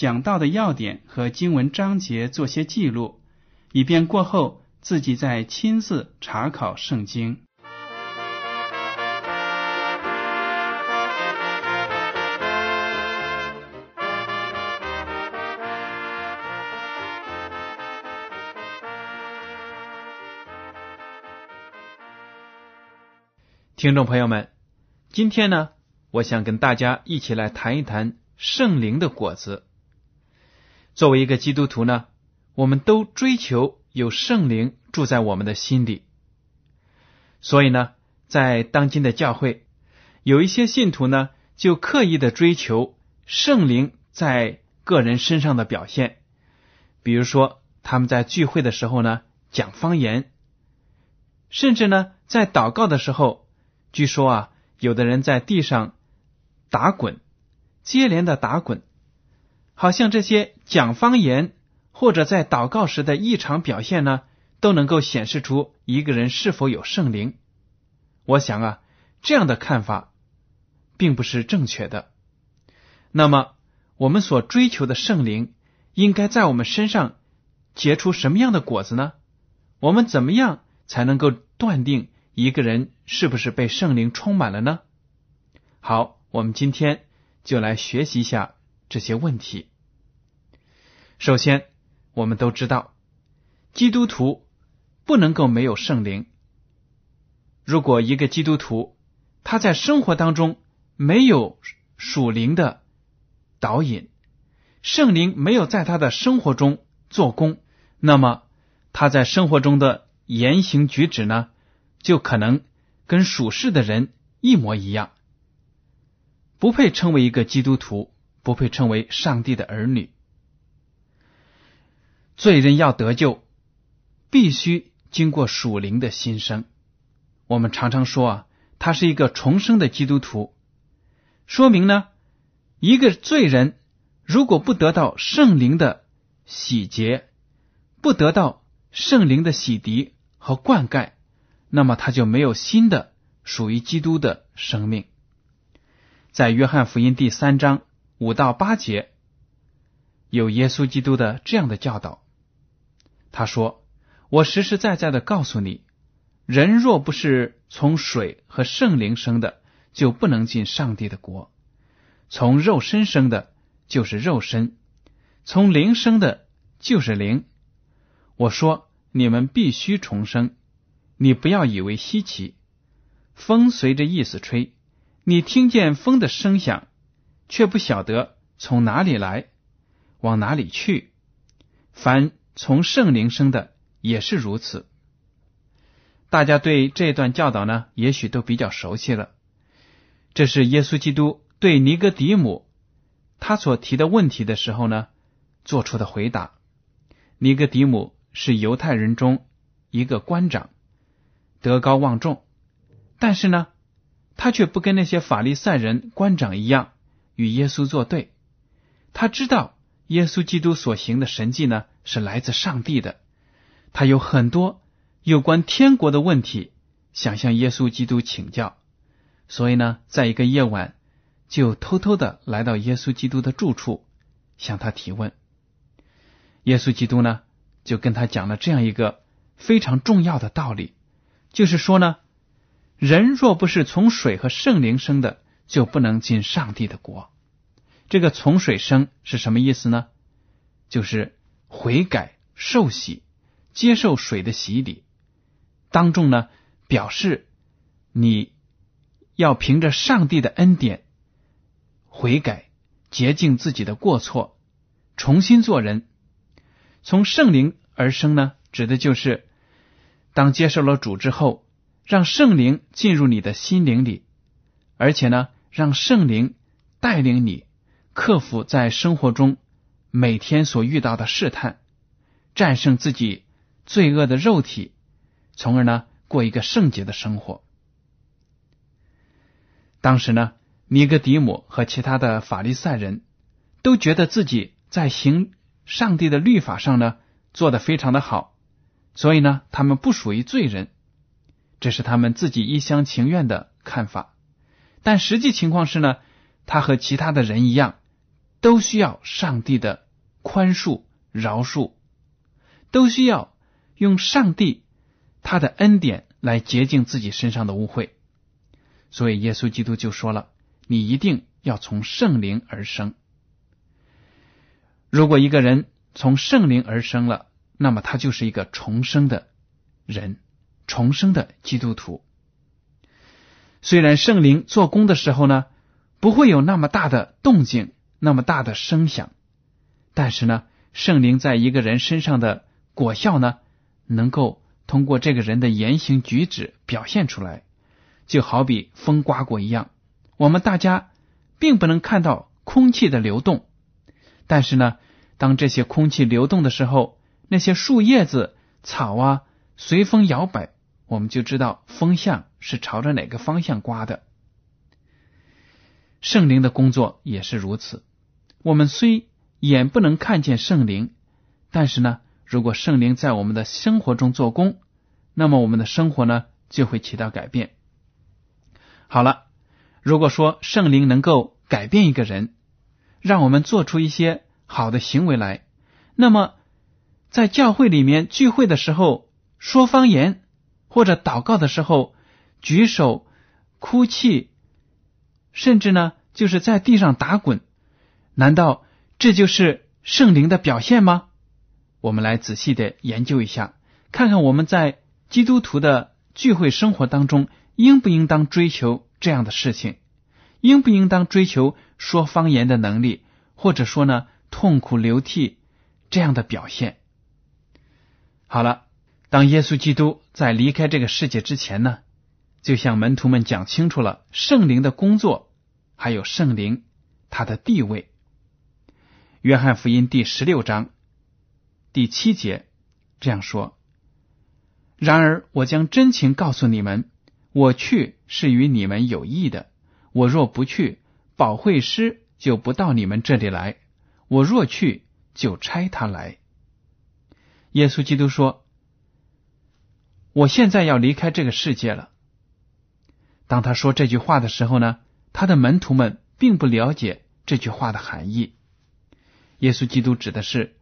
讲到的要点和经文章节做些记录，以便过后自己再亲自查考圣经。听众朋友们，今天呢，我想跟大家一起来谈一谈圣灵的果子。作为一个基督徒呢，我们都追求有圣灵住在我们的心里。所以呢，在当今的教会，有一些信徒呢，就刻意的追求圣灵在个人身上的表现。比如说，他们在聚会的时候呢，讲方言，甚至呢，在祷告的时候。据说啊，有的人在地上打滚，接连的打滚，好像这些讲方言或者在祷告时的异常表现呢，都能够显示出一个人是否有圣灵。我想啊，这样的看法并不是正确的。那么，我们所追求的圣灵应该在我们身上结出什么样的果子呢？我们怎么样才能够断定？一个人是不是被圣灵充满了呢？好，我们今天就来学习一下这些问题。首先，我们都知道，基督徒不能够没有圣灵。如果一个基督徒他在生活当中没有属灵的导引，圣灵没有在他的生活中做工，那么他在生活中的言行举止呢？就可能跟属世的人一模一样，不配称为一个基督徒，不配称为上帝的儿女。罪人要得救，必须经过属灵的新生。我们常常说啊，他是一个重生的基督徒，说明呢，一个罪人如果不得到圣灵的洗劫，不得到圣灵的洗涤和灌溉。那么他就没有新的属于基督的生命。在约翰福音第三章五到八节，有耶稣基督的这样的教导。他说：“我实实在在的告诉你，人若不是从水和圣灵生的，就不能进上帝的国。从肉身生的，就是肉身；从灵生的，就是灵。我说，你们必须重生。”你不要以为稀奇，风随着意思吹，你听见风的声响，却不晓得从哪里来，往哪里去。凡从圣灵生的也是如此。大家对这段教导呢，也许都比较熟悉了。这是耶稣基督对尼哥底母他所提的问题的时候呢，做出的回答。尼哥底母是犹太人中一个官长。德高望重，但是呢，他却不跟那些法利赛人官长一样与耶稣作对。他知道耶稣基督所行的神迹呢是来自上帝的，他有很多有关天国的问题想向耶稣基督请教，所以呢，在一个夜晚就偷偷的来到耶稣基督的住处向他提问。耶稣基督呢就跟他讲了这样一个非常重要的道理。就是说呢，人若不是从水和圣灵生的，就不能进上帝的国。这个从水生是什么意思呢？就是悔改、受洗、接受水的洗礼。当众呢，表示你要凭着上帝的恩典悔改、洁净自己的过错，重新做人。从圣灵而生呢，指的就是当接受了主之后，让圣灵进入你的心灵里，而且呢，让圣灵带领你克服在生活中每天所遇到的试探，战胜自己罪恶的肉体。从而呢，过一个圣洁的生活。当时呢，尼格迪姆和其他的法利赛人都觉得自己在行上帝的律法上呢做的非常的好，所以呢，他们不属于罪人，这是他们自己一厢情愿的看法。但实际情况是呢，他和其他的人一样，都需要上帝的宽恕、饶恕，都需要用上帝。他的恩典来洁净自己身上的污秽，所以耶稣基督就说了：“你一定要从圣灵而生。如果一个人从圣灵而生了，那么他就是一个重生的人，重生的基督徒。虽然圣灵做工的时候呢，不会有那么大的动静，那么大的声响，但是呢，圣灵在一个人身上的果效呢，能够。”通过这个人的言行举止表现出来，就好比风刮过一样。我们大家并不能看到空气的流动，但是呢，当这些空气流动的时候，那些树叶子、草啊随风摇摆，我们就知道风向是朝着哪个方向刮的。圣灵的工作也是如此。我们虽眼不能看见圣灵，但是呢。如果圣灵在我们的生活中做工，那么我们的生活呢就会起到改变。好了，如果说圣灵能够改变一个人，让我们做出一些好的行为来，那么在教会里面聚会的时候说方言，或者祷告的时候举手哭泣，甚至呢就是在地上打滚，难道这就是圣灵的表现吗？我们来仔细的研究一下，看看我们在基督徒的聚会生活当中，应不应当追求这样的事情，应不应当追求说方言的能力，或者说呢痛苦流涕这样的表现。好了，当耶稣基督在离开这个世界之前呢，就向门徒们讲清楚了圣灵的工作，还有圣灵他的地位。约翰福音第十六章。第七节这样说：“然而我将真情告诉你们，我去是与你们有益的。我若不去，保惠师就不到你们这里来；我若去，就差他来。”耶稣基督说：“我现在要离开这个世界了。”当他说这句话的时候呢，他的门徒们并不了解这句话的含义。耶稣基督指的是。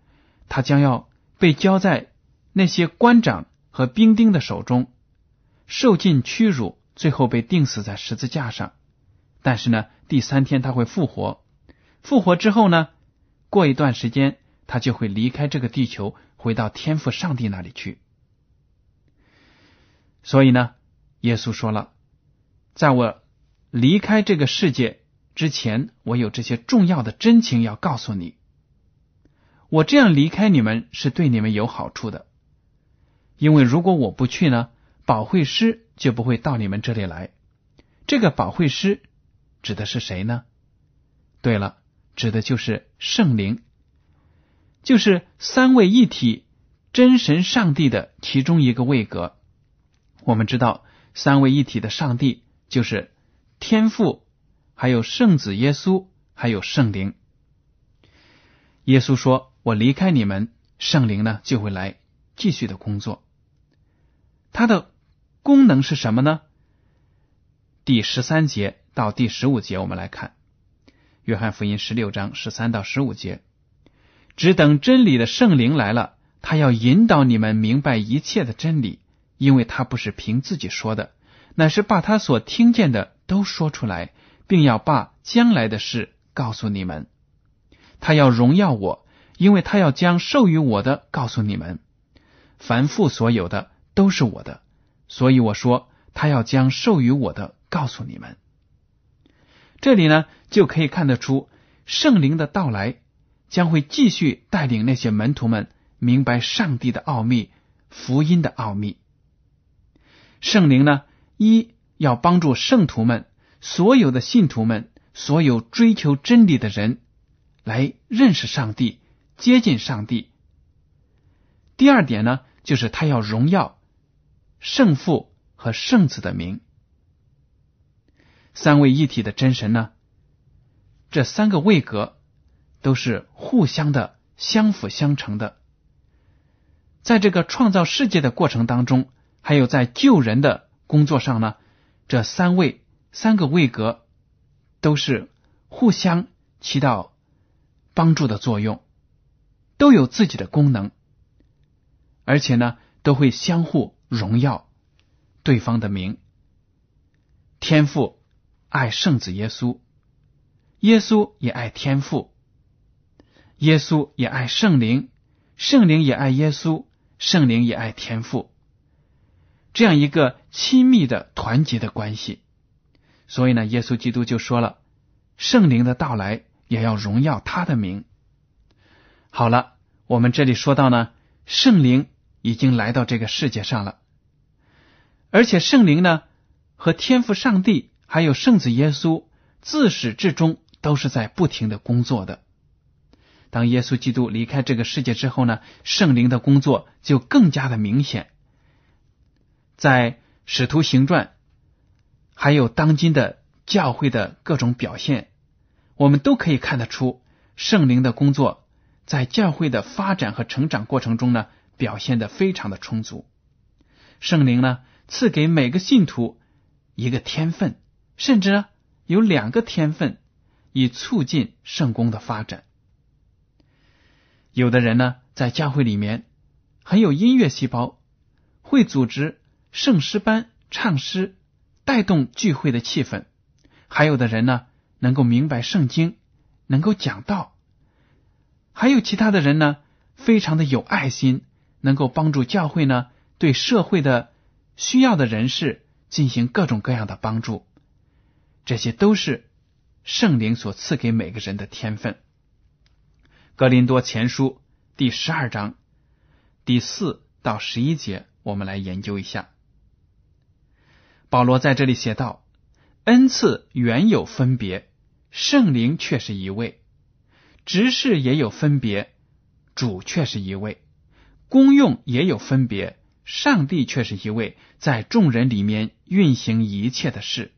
他将要被交在那些官长和兵丁的手中，受尽屈辱，最后被钉死在十字架上。但是呢，第三天他会复活。复活之后呢，过一段时间，他就会离开这个地球，回到天父上帝那里去。所以呢，耶稣说了，在我离开这个世界之前，我有这些重要的真情要告诉你。我这样离开你们是对你们有好处的，因为如果我不去呢，保惠师就不会到你们这里来。这个保惠师指的是谁呢？对了，指的就是圣灵，就是三位一体真神上帝的其中一个位格。我们知道，三位一体的上帝就是天父，还有圣子耶稣，还有圣灵。耶稣说。我离开你们，圣灵呢就会来继续的工作。它的功能是什么呢？第十三节到第十五节，我们来看《约翰福音》十六章十三到十五节。只等真理的圣灵来了，他要引导你们明白一切的真理，因为他不是凭自己说的，乃是把他所听见的都说出来，并要把将来的事告诉你们。他要荣耀我。因为他要将授予我的告诉你们。凡父所有的都是我的，所以我说他要将授予我的告诉你们。这里呢，就可以看得出圣灵的到来将会继续带领那些门徒们明白上帝的奥秘、福音的奥秘。圣灵呢，一要帮助圣徒们、所有的信徒们、所有追求真理的人来认识上帝。接近上帝。第二点呢，就是他要荣耀圣父和圣子的名。三位一体的真神呢，这三个位格都是互相的相辅相成的。在这个创造世界的过程当中，还有在救人的工作上呢，这三位三个位格都是互相起到帮助的作用。都有自己的功能，而且呢，都会相互荣耀对方的名。天父爱圣子耶稣，耶稣也爱天父，耶稣也爱圣灵，圣灵也爱耶稣，圣灵也爱天父。这样一个亲密的团结的关系，所以呢，耶稣基督就说了，圣灵的到来也要荣耀他的名。好了，我们这里说到呢，圣灵已经来到这个世界上了，而且圣灵呢和天赋上帝还有圣子耶稣自始至终都是在不停的工作的。当耶稣基督离开这个世界之后呢，圣灵的工作就更加的明显。在使徒行传，还有当今的教会的各种表现，我们都可以看得出圣灵的工作。在教会的发展和成长过程中呢，表现的非常的充足。圣灵呢，赐给每个信徒一个天分，甚至呢有两个天分，以促进圣公的发展。有的人呢，在教会里面很有音乐细胞，会组织圣诗班唱诗，带动聚会的气氛；还有的人呢，能够明白圣经，能够讲道。还有其他的人呢，非常的有爱心，能够帮助教会呢，对社会的需要的人士进行各种各样的帮助。这些都是圣灵所赐给每个人的天分。格林多前书第十二章第四到十一节，我们来研究一下。保罗在这里写道：“恩赐原有分别，圣灵却是一位。”执事也有分别，主却是一位；功用也有分别，上帝却是一位，在众人里面运行一切的事。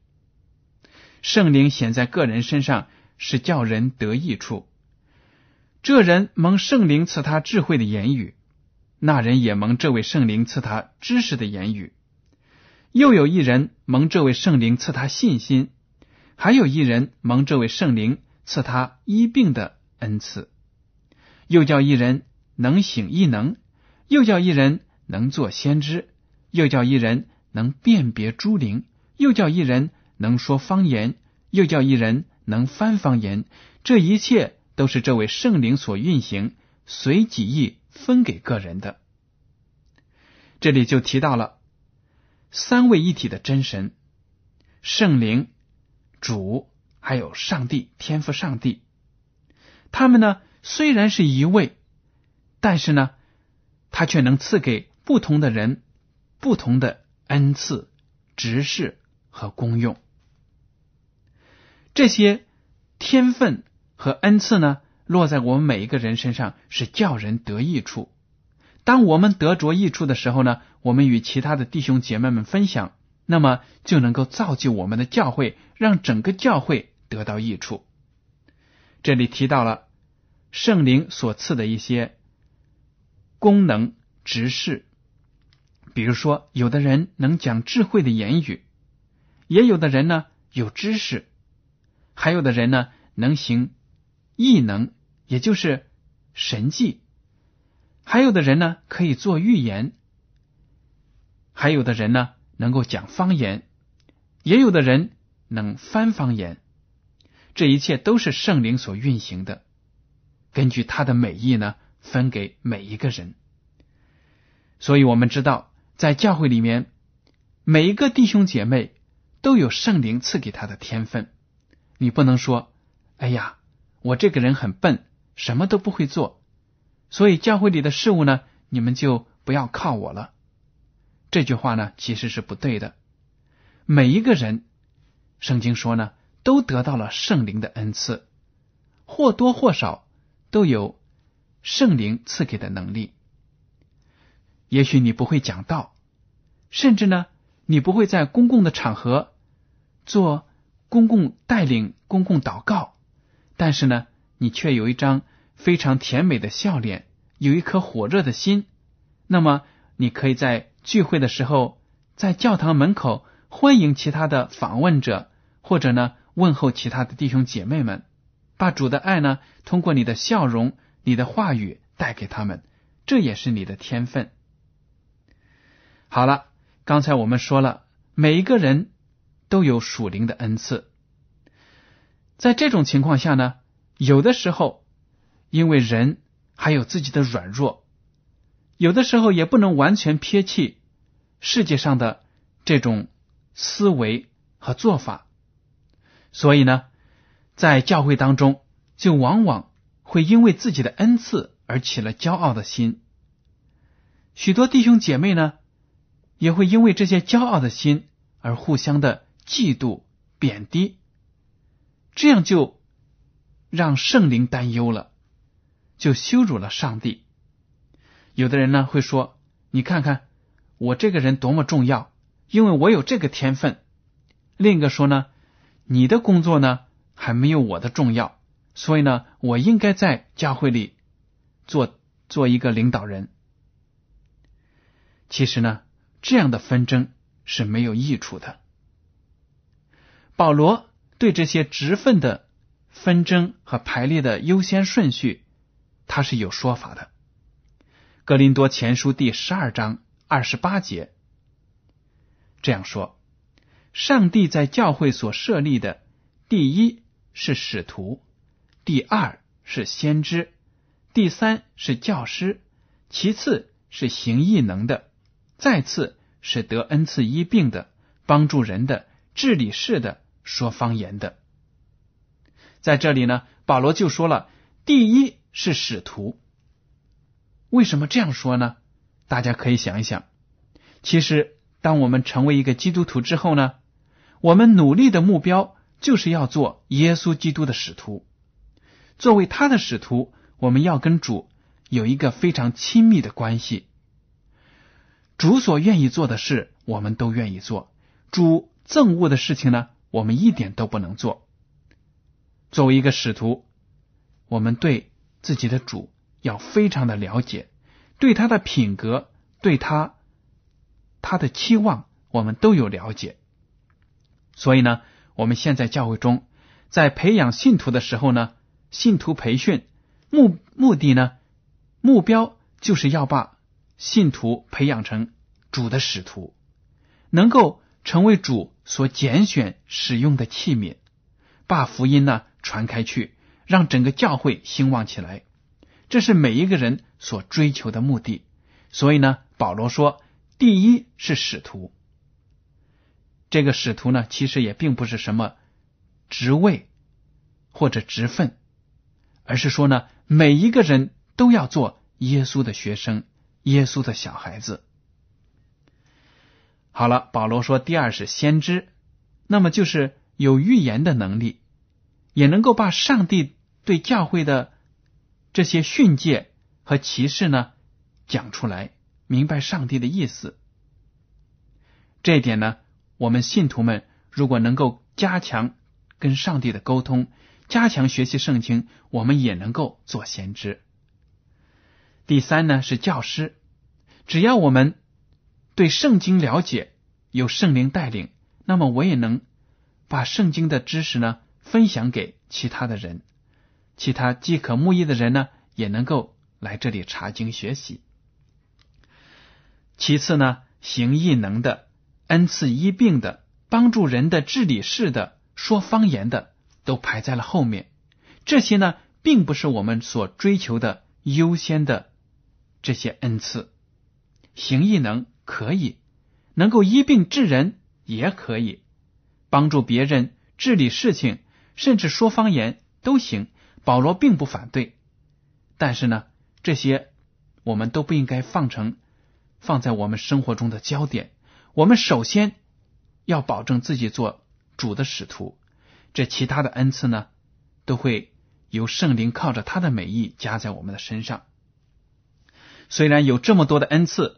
圣灵显在个人身上，是叫人得益处。这人蒙圣灵赐他智慧的言语，那人也蒙这位圣灵赐他知识的言语。又有一人蒙这位圣灵赐他信心，还有一人蒙这位圣灵赐他医病的。恩赐，又叫一人能醒异能，又叫一人能做先知，又叫一人能辨别诸灵，又叫一人能说方言，又叫一人能翻方言。这一切都是这位圣灵所运行，随己意分给个人的。这里就提到了三位一体的真神：圣灵、主，还有上帝，天赋上帝。他们呢，虽然是一位，但是呢，他却能赐给不同的人不同的恩赐、职事和功用。这些天分和恩赐呢，落在我们每一个人身上，是叫人得益处。当我们得着益处的时候呢，我们与其他的弟兄姐妹们分享，那么就能够造就我们的教会，让整个教会得到益处。这里提到了圣灵所赐的一些功能、执事，比如说，有的人能讲智慧的言语，也有的人呢有知识，还有的人呢能行异能，也就是神迹，还有的人呢可以做预言，还有的人呢能够讲方言，也有的人能翻方言。这一切都是圣灵所运行的。根据他的美意呢，分给每一个人。所以我们知道，在教会里面，每一个弟兄姐妹都有圣灵赐给他的天分。你不能说：“哎呀，我这个人很笨，什么都不会做，所以教会里的事物呢，你们就不要靠我了。”这句话呢，其实是不对的。每一个人，圣经说呢，都得到了圣灵的恩赐，或多或少都有圣灵赐给的能力。也许你不会讲道，甚至呢，你不会在公共的场合做公共带领、公共祷告，但是呢，你却有一张非常甜美的笑脸，有一颗火热的心。那么，你可以在聚会的时候，在教堂门口欢迎其他的访问者，或者呢，问候其他的弟兄姐妹们，把主的爱呢，通过你的笑容、你的话语带给他们，这也是你的天分。好了，刚才我们说了，每一个人都有属灵的恩赐。在这种情况下呢，有的时候因为人还有自己的软弱，有的时候也不能完全撇弃世界上的这种思维和做法，所以呢，在教会当中就往往会因为自己的恩赐而起了骄傲的心。许多弟兄姐妹呢。也会因为这些骄傲的心而互相的嫉妒、贬低，这样就让圣灵担忧了，就羞辱了上帝。有的人呢会说：“你看看我这个人多么重要，因为我有这个天分。”另一个说呢：“你的工作呢还没有我的重要，所以呢我应该在教会里做做一个领导人。”其实呢。这样的纷争是没有益处的。保罗对这些职分的纷争和排列的优先顺序，他是有说法的。格林多前书第十二章二十八节这样说：“上帝在教会所设立的，第一是使徒，第二是先知，第三是教师，其次是行异能的。”再次是得恩赐医病的、帮助人的、治理事的、说方言的。在这里呢，保罗就说了：第一是使徒。为什么这样说呢？大家可以想一想。其实，当我们成为一个基督徒之后呢，我们努力的目标就是要做耶稣基督的使徒。作为他的使徒，我们要跟主有一个非常亲密的关系。主所愿意做的事，我们都愿意做；主憎恶的事情呢，我们一点都不能做。作为一个使徒，我们对自己的主要非常的了解，对他的品格，对他他的期望，我们都有了解。所以呢，我们现在教会中在培养信徒的时候呢，信徒培训目目的呢，目标就是要把。信徒培养成主的使徒，能够成为主所拣选使用的器皿，把福音呢传开去，让整个教会兴旺起来。这是每一个人所追求的目的。所以呢，保罗说，第一是使徒。这个使徒呢，其实也并不是什么职位或者职分，而是说呢，每一个人都要做耶稣的学生。耶稣的小孩子，好了。保罗说，第二是先知，那么就是有预言的能力，也能够把上帝对教会的这些训诫和启示呢讲出来，明白上帝的意思。这一点呢，我们信徒们如果能够加强跟上帝的沟通，加强学习圣经，我们也能够做先知。第三呢是教师，只要我们对圣经了解，有圣灵带领，那么我也能把圣经的知识呢分享给其他的人，其他饥渴慕义的人呢也能够来这里查经学习。其次呢，行异能的、恩赐医病的、帮助人的、治理事的、说方言的，都排在了后面。这些呢，并不是我们所追求的优先的这些恩赐。行异能可以，能够医病治人也可以，帮助别人治理事情，甚至说方言都行。保罗并不反对，但是呢，这些我们都不应该放成放在我们生活中的焦点。我们首先要保证自己做主的使徒，这其他的恩赐呢，都会由圣灵靠着他的美意加在我们的身上。虽然有这么多的恩赐。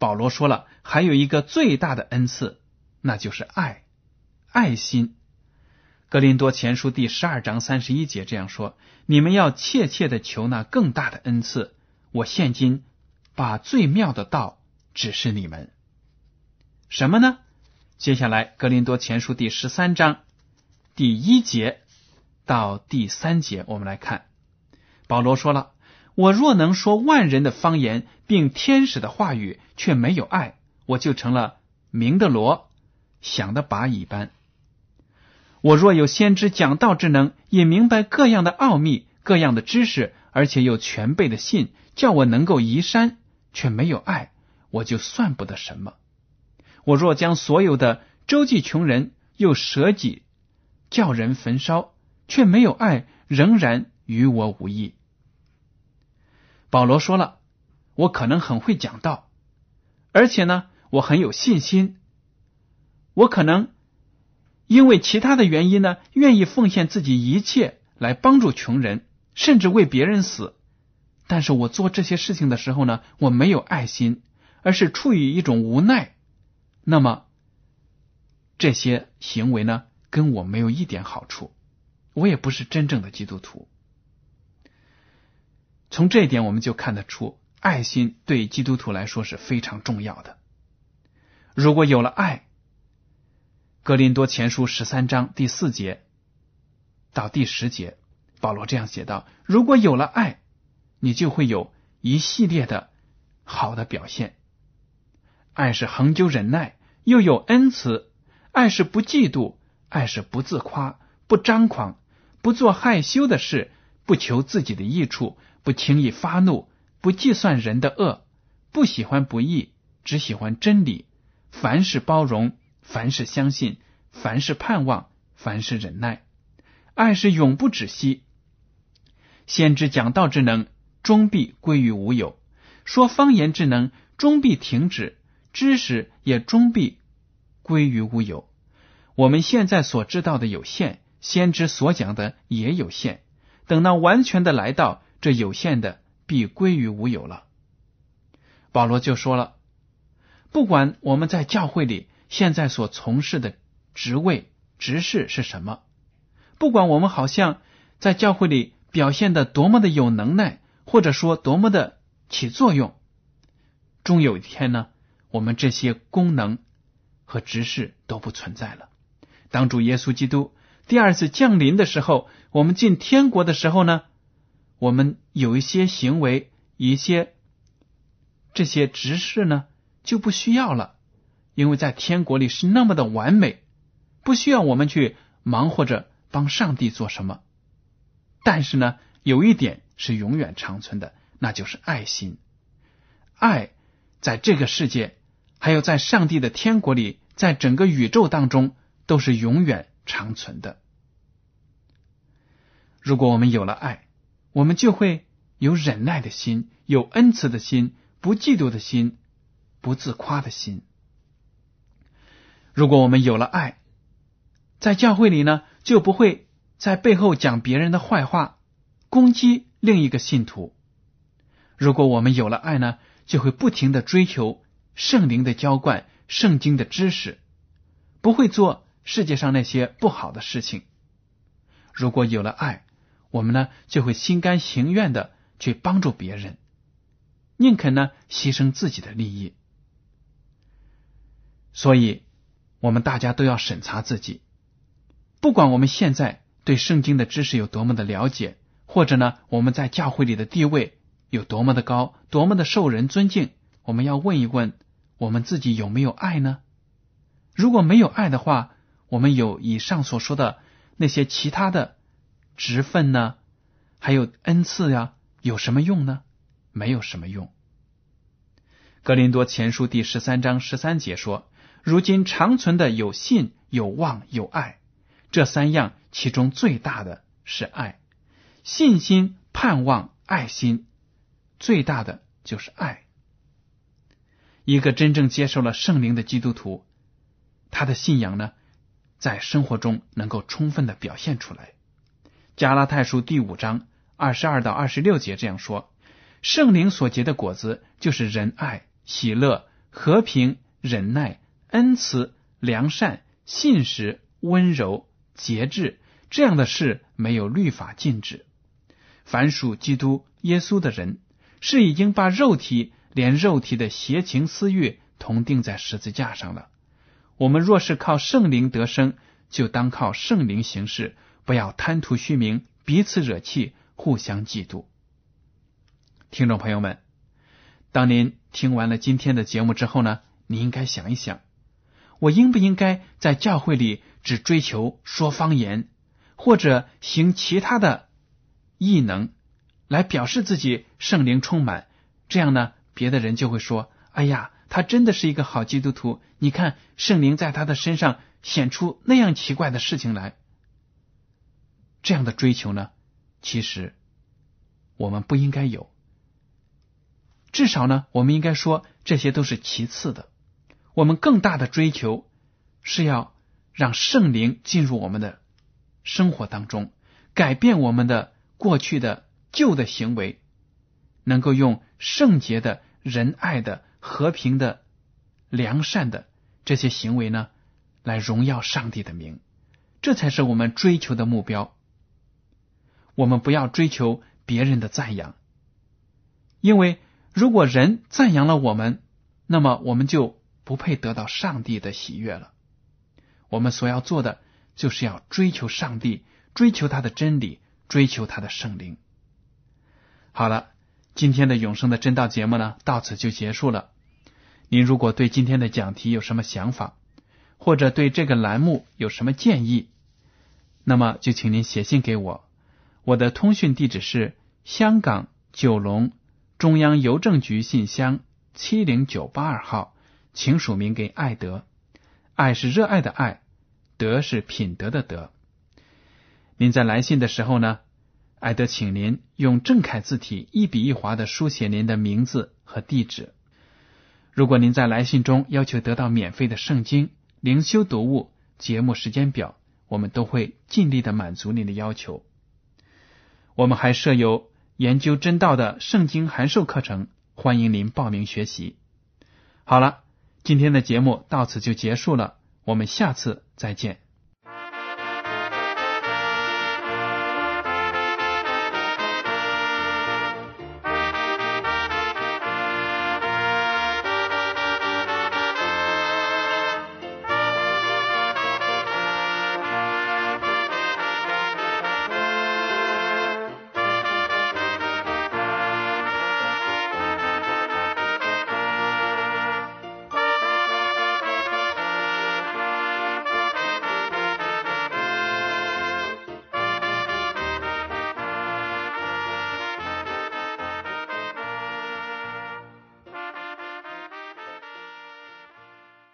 保罗说了，还有一个最大的恩赐，那就是爱，爱心。格林多前书第十二章三十一节这样说：“你们要切切的求那更大的恩赐。我现今把最妙的道指示你们。什么呢？接下来，格林多前书第十三章第一节到第三节，我们来看，保罗说了。”我若能说万人的方言，并天使的话语，却没有爱，我就成了明的罗，想的把一般。我若有先知讲道之能，也明白各样的奥秘、各样的知识，而且有全备的信，叫我能够移山，却没有爱，我就算不得什么。我若将所有的周济穷人，又舍己叫人焚烧，却没有爱，仍然与我无益。保罗说了：“我可能很会讲道，而且呢，我很有信心。我可能因为其他的原因呢，愿意奉献自己一切来帮助穷人，甚至为别人死。但是我做这些事情的时候呢，我没有爱心，而是出于一种无奈。那么这些行为呢，跟我没有一点好处。我也不是真正的基督徒。”从这一点，我们就看得出，爱心对基督徒来说是非常重要的。如果有了爱，《格林多前书》十三章第四节到第十节，保罗这样写道：“如果有了爱，你就会有一系列的好的表现。爱是恒久忍耐，又有恩慈；爱是不嫉妒，爱是不自夸，不张狂，不做害羞的事，不求自己的益处。”不轻易发怒，不计算人的恶，不喜欢不义，只喜欢真理。凡事包容，凡事相信，凡事盼望，凡事忍耐。爱是永不止息。先知讲道之能，终必归于无有；说方言之能，终必停止；知识也终必归于无有。我们现在所知道的有限，先知所讲的也有限。等到完全的来到。这有限的必归于无有了。保罗就说了：“不管我们在教会里现在所从事的职位、职事是什么，不管我们好像在教会里表现的多么的有能耐，或者说多么的起作用，终有一天呢，我们这些功能和执事都不存在了。当主耶稣基督第二次降临的时候，我们进天国的时候呢？”我们有一些行为，一些这些执事呢就不需要了，因为在天国里是那么的完美，不需要我们去忙活着帮上帝做什么。但是呢，有一点是永远长存的，那就是爱心。爱在这个世界，还有在上帝的天国里，在整个宇宙当中，都是永远长存的。如果我们有了爱，我们就会有忍耐的心，有恩慈的心，不嫉妒的心，不自夸的心。如果我们有了爱，在教会里呢，就不会在背后讲别人的坏话，攻击另一个信徒。如果我们有了爱呢，就会不停的追求圣灵的浇灌、圣经的知识，不会做世界上那些不好的事情。如果有了爱。我们呢就会心甘情愿的去帮助别人，宁肯呢牺牲自己的利益。所以，我们大家都要审查自己，不管我们现在对圣经的知识有多么的了解，或者呢我们在教会里的地位有多么的高，多么的受人尊敬，我们要问一问我们自己有没有爱呢？如果没有爱的话，我们有以上所说的那些其他的。职分呢，还有恩赐呀，有什么用呢？没有什么用。格林多前书第十三章十三节说：“如今长存的有信、有望、有爱，这三样，其中最大的是爱。信心、盼望、爱心，最大的就是爱。一个真正接受了圣灵的基督徒，他的信仰呢，在生活中能够充分的表现出来。加拉太书第五章二十二到二十六节这样说：圣灵所结的果子，就是仁爱。”喜乐、和平、忍耐、恩慈、良善、信实、温柔、节制，这样的事没有律法禁止。凡属基督耶稣的人，是已经把肉体连肉体的邪情私欲同定在十字架上了。我们若是靠圣灵得生，就当靠圣灵行事，不要贪图虚名，彼此惹气，互相嫉妒。听众朋友们。当您听完了今天的节目之后呢，你应该想一想，我应不应该在教会里只追求说方言，或者行其他的异能，来表示自己圣灵充满？这样呢，别的人就会说：“哎呀，他真的是一个好基督徒。你看，圣灵在他的身上显出那样奇怪的事情来。”这样的追求呢，其实我们不应该有。至少呢，我们应该说这些都是其次的。我们更大的追求是要让圣灵进入我们的生活当中，改变我们的过去的旧的行为，能够用圣洁的、仁爱的、和平的、良善的这些行为呢，来荣耀上帝的名。这才是我们追求的目标。我们不要追求别人的赞扬，因为。如果人赞扬了我们，那么我们就不配得到上帝的喜悦了。我们所要做的，就是要追求上帝，追求他的真理，追求他的圣灵。好了，今天的永生的真道节目呢，到此就结束了。您如果对今天的讲题有什么想法，或者对这个栏目有什么建议，那么就请您写信给我。我的通讯地址是香港九龙。中央邮政局信箱七零九八二号，请署名给爱德。爱是热爱的爱，德是品德的德。您在来信的时候呢，艾德请您用正楷字体一笔一划的书写您的名字和地址。如果您在来信中要求得到免费的圣经灵修读物、节目时间表，我们都会尽力的满足您的要求。我们还设有。研究真道的圣经函授课程，欢迎您报名学习。好了，今天的节目到此就结束了，我们下次再见。